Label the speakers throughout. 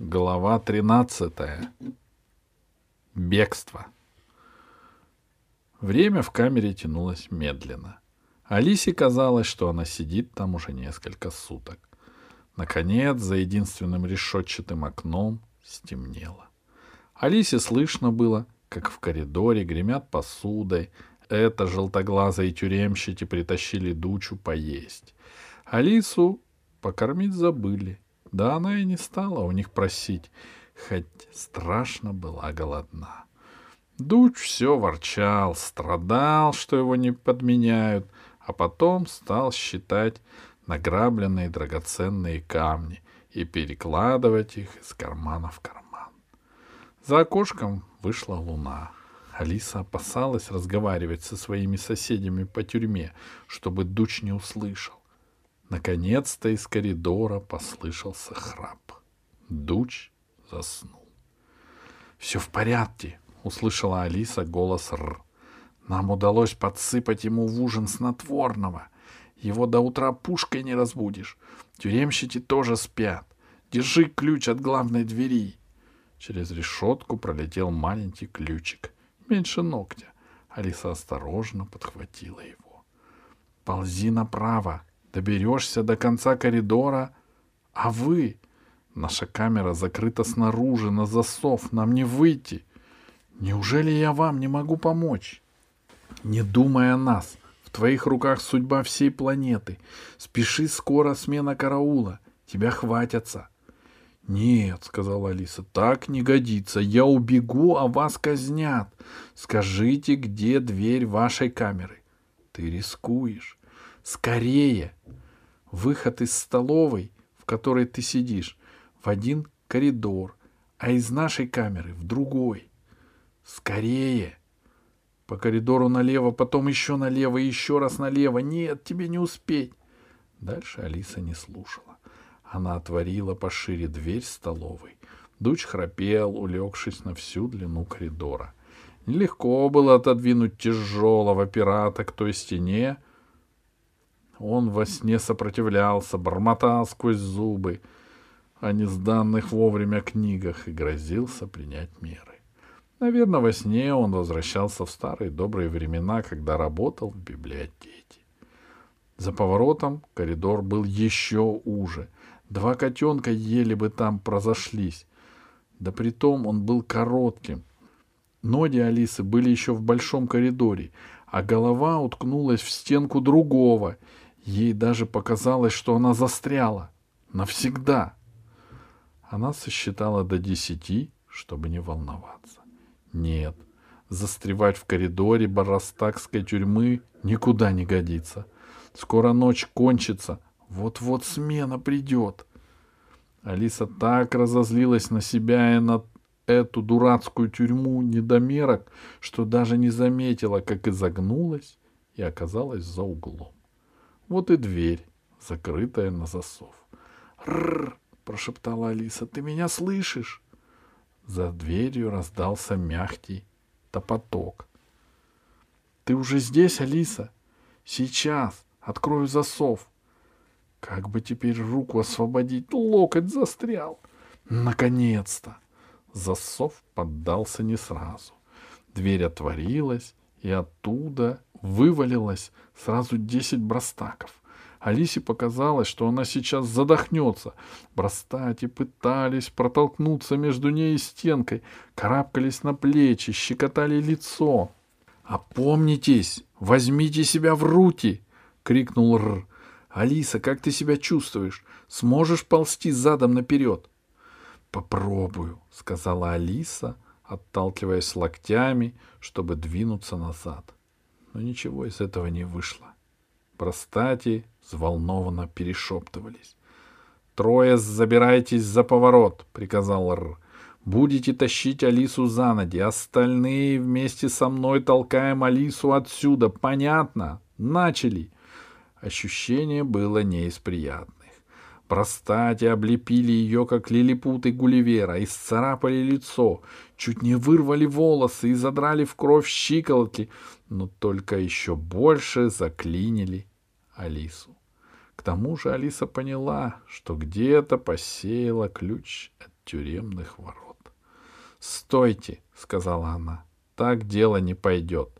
Speaker 1: Глава 13. Бегство. Время в камере тянулось медленно. Алисе казалось, что она сидит там уже несколько суток. Наконец, за единственным решетчатым окном стемнело. Алисе слышно было, как в коридоре гремят посудой. Это желтоглазые тюремщики притащили дучу поесть. Алису покормить забыли. Да она и не стала у них просить, хоть страшно была голодна. Дуч все ворчал, страдал, что его не подменяют, а потом стал считать награбленные драгоценные камни и перекладывать их из кармана в карман. За окошком вышла луна. Алиса опасалась разговаривать со своими соседями по тюрьме, чтобы Дуч не услышал. Наконец-то из коридора послышался храп. Дуч заснул. «Все в порядке», — услышала Алиса голос Р. «Нам удалось подсыпать ему в ужин снотворного. Его до утра пушкой не разбудишь. Тюремщики тоже спят. Держи ключ от главной двери». Через решетку пролетел маленький ключик, меньше ногтя. Алиса осторожно подхватила его. «Ползи направо», Доберешься до конца коридора, а вы... Наша камера закрыта снаружи, на засов, нам не выйти. Неужели я вам не могу помочь? Не думай о нас. В твоих руках судьба всей планеты. Спеши, скоро смена караула. Тебя хватятся. Нет, сказала Алиса, так не годится. Я убегу, а вас казнят. Скажите, где дверь вашей камеры? Ты рискуешь. Скорее! Выход из столовой, в которой ты сидишь, в один коридор, а из нашей камеры в другой. Скорее! По коридору налево, потом еще налево еще раз налево. Нет, тебе не успеть. Дальше Алиса не слушала. Она отворила пошире дверь столовой. Дуч храпел, улегшись на всю длину коридора. Нелегко было отодвинуть тяжелого пирата к той стене, он во сне сопротивлялся, бормотал сквозь зубы о несданных вовремя книгах и грозился принять меры. Наверное, во сне он возвращался в старые добрые времена, когда работал в библиотеке. За поворотом коридор был еще уже. Два котенка еле бы там прозашлись. Да притом он был коротким. Ноги Алисы были еще в большом коридоре, а голова уткнулась в стенку другого — Ей даже показалось, что она застряла. Навсегда. Она сосчитала до десяти, чтобы не волноваться. Нет, застревать в коридоре барастакской тюрьмы никуда не годится. Скоро ночь кончится, вот-вот смена придет. Алиса так разозлилась на себя и на эту дурацкую тюрьму недомерок, что даже не заметила, как изогнулась и оказалась за углом. Вот и дверь, закрытая на засов. «Рррр!» — прошептала Алиса. «Ты меня слышишь?» За дверью раздался мягкий топоток. «Ты уже здесь, Алиса?» «Сейчас! Открою засов!» Как бы теперь руку освободить? Локоть застрял. Наконец-то! Засов поддался не сразу. Дверь отворилась, и оттуда вывалилось сразу десять брастаков. Алисе показалось, что она сейчас задохнется. Брастати пытались протолкнуться между ней и стенкой, карабкались на плечи, щекотали лицо. «Опомнитесь! Возьмите себя в руки!» — крикнул Р. «Алиса, как ты себя чувствуешь? Сможешь ползти задом наперед?» «Попробую», — сказала Алиса, отталкиваясь локтями, чтобы двинуться назад. Но ничего из этого не вышло. Простати взволнованно перешептывались. «Трое забирайтесь за поворот», — приказал Р. «Будете тащить Алису за ноги, остальные вместе со мной толкаем Алису отсюда. Понятно? Начали!» Ощущение было не из приятных. Простати облепили ее, как лилипуты Гулливера, исцарапали лицо, чуть не вырвали волосы и задрали в кровь щиколотки, но только еще больше заклинили Алису. К тому же Алиса поняла, что где-то посеяла ключ от тюремных ворот. «Стойте!» — сказала она. «Так дело не пойдет.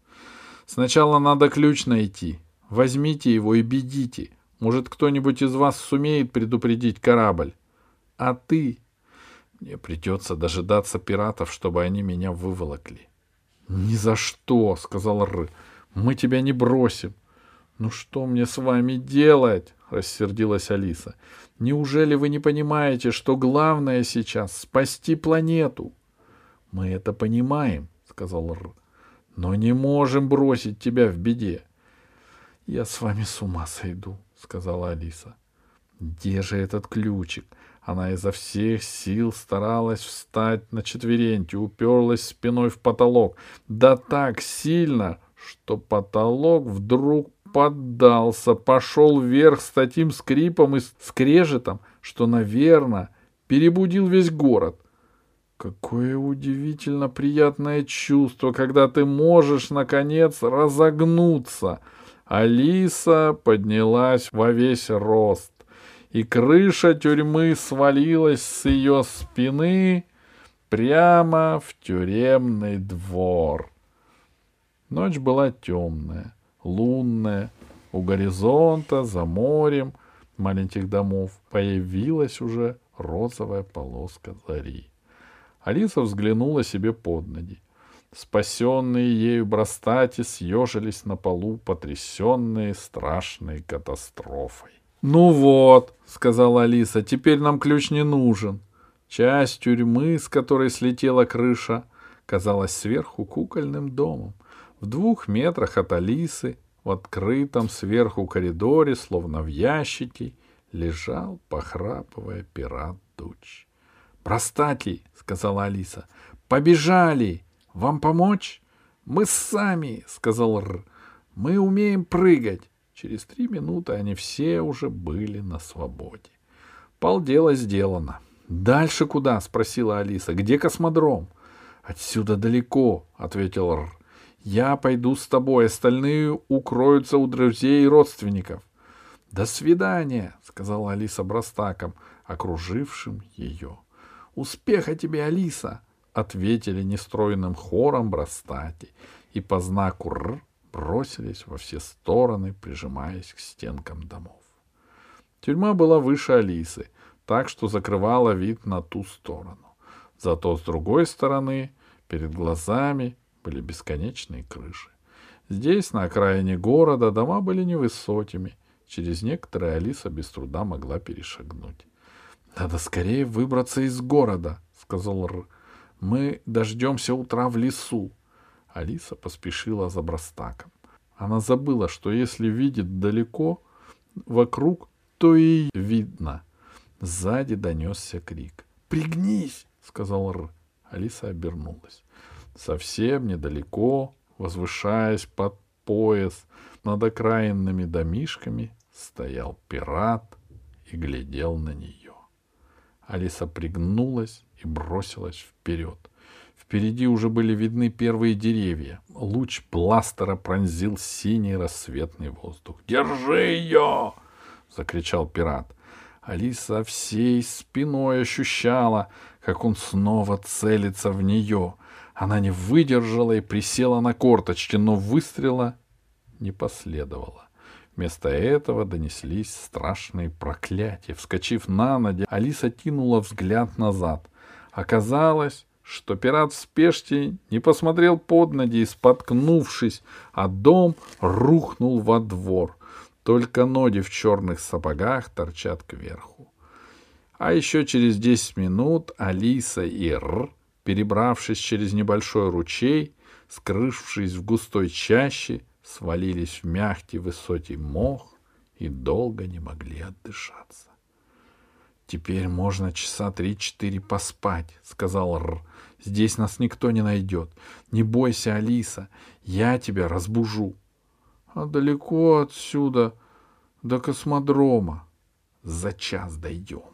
Speaker 1: Сначала надо ключ найти. Возьмите его и бедите. Может, кто-нибудь из вас сумеет предупредить корабль. А ты... Мне придется дожидаться пиратов, чтобы они меня выволокли. — Ни за что, — сказал Р. — Мы тебя не бросим. — Ну что мне с вами делать? — рассердилась Алиса. — Неужели вы не понимаете, что главное сейчас — спасти планету? — Мы это понимаем, — сказал Р. — Но не можем бросить тебя в беде. — Я с вами с ума сойду, — сказала Алиса. — Где же этот ключик? Она изо всех сил старалась встать на четвереньки, уперлась спиной в потолок. Да так сильно, что потолок вдруг поддался, пошел вверх с таким скрипом и скрежетом, что, наверное, перебудил весь город. Какое удивительно приятное чувство, когда ты можешь, наконец, разогнуться. Алиса поднялась во весь рост и крыша тюрьмы свалилась с ее спины прямо в тюремный двор. Ночь была темная, лунная. У горизонта, за морем маленьких домов появилась уже розовая полоска зари. Алиса взглянула себе под ноги. Спасенные ею брастати съежились на полу, потрясенные страшной катастрофой. «Ну вот», — сказала Алиса, — «теперь нам ключ не нужен». Часть тюрьмы, с которой слетела крыша, казалась сверху кукольным домом. В двух метрах от Алисы, в открытом сверху коридоре, словно в ящике, лежал, похрапывая пират Дуч. «Простаки», — сказала Алиса, — «побежали! Вам помочь?» «Мы сами», — сказал Р. «Мы умеем прыгать. Через три минуты они все уже были на свободе. Полдела сделано. «Дальше куда?» — спросила Алиса. «Где космодром?» «Отсюда далеко», — ответил Р. «Я пойду с тобой, остальные укроются у друзей и родственников». «До свидания», — сказала Алиса Брастаком, окружившим ее. «Успеха тебе, Алиса!» — ответили нестроенным хором Брастати, и по знаку «Р» бросились во все стороны, прижимаясь к стенкам домов. Тюрьма была выше Алисы, так что закрывала вид на ту сторону. Зато с другой стороны, перед глазами, были бесконечные крыши. Здесь, на окраине города, дома были невысокими. Через некоторые Алиса без труда могла перешагнуть. — Надо скорее выбраться из города, — сказал Р. — Мы дождемся утра в лесу. Алиса поспешила за Брастаком. Она забыла, что если видит далеко, вокруг, то и видно. Сзади донесся крик. «Пригнись!» — сказал Р. Алиса обернулась. Совсем недалеко, возвышаясь под пояс, над окраинными домишками, стоял пират и глядел на нее. Алиса пригнулась и бросилась вперед — Впереди уже были видны первые деревья. Луч бластера пронзил синий рассветный воздух. «Держи ее!» — закричал пират. Алиса всей спиной ощущала, как он снова целится в нее. Она не выдержала и присела на корточки, но выстрела не последовало. Вместо этого донеслись страшные проклятия. Вскочив на ноги, Алиса кинула взгляд назад. Оказалось, что пират в спешке не посмотрел под ноги и, споткнувшись, а дом рухнул во двор. Только ноги в черных сапогах торчат кверху. А еще через десять минут Алиса и Р, перебравшись через небольшой ручей, скрывшись в густой чаще, свалились в мягкий высокий мох и долго не могли отдышаться. «Теперь можно часа три-четыре поспать», — сказал Р. «Здесь нас никто не найдет. Не бойся, Алиса, я тебя разбужу». «А далеко отсюда, до космодрома?» «За час дойдем».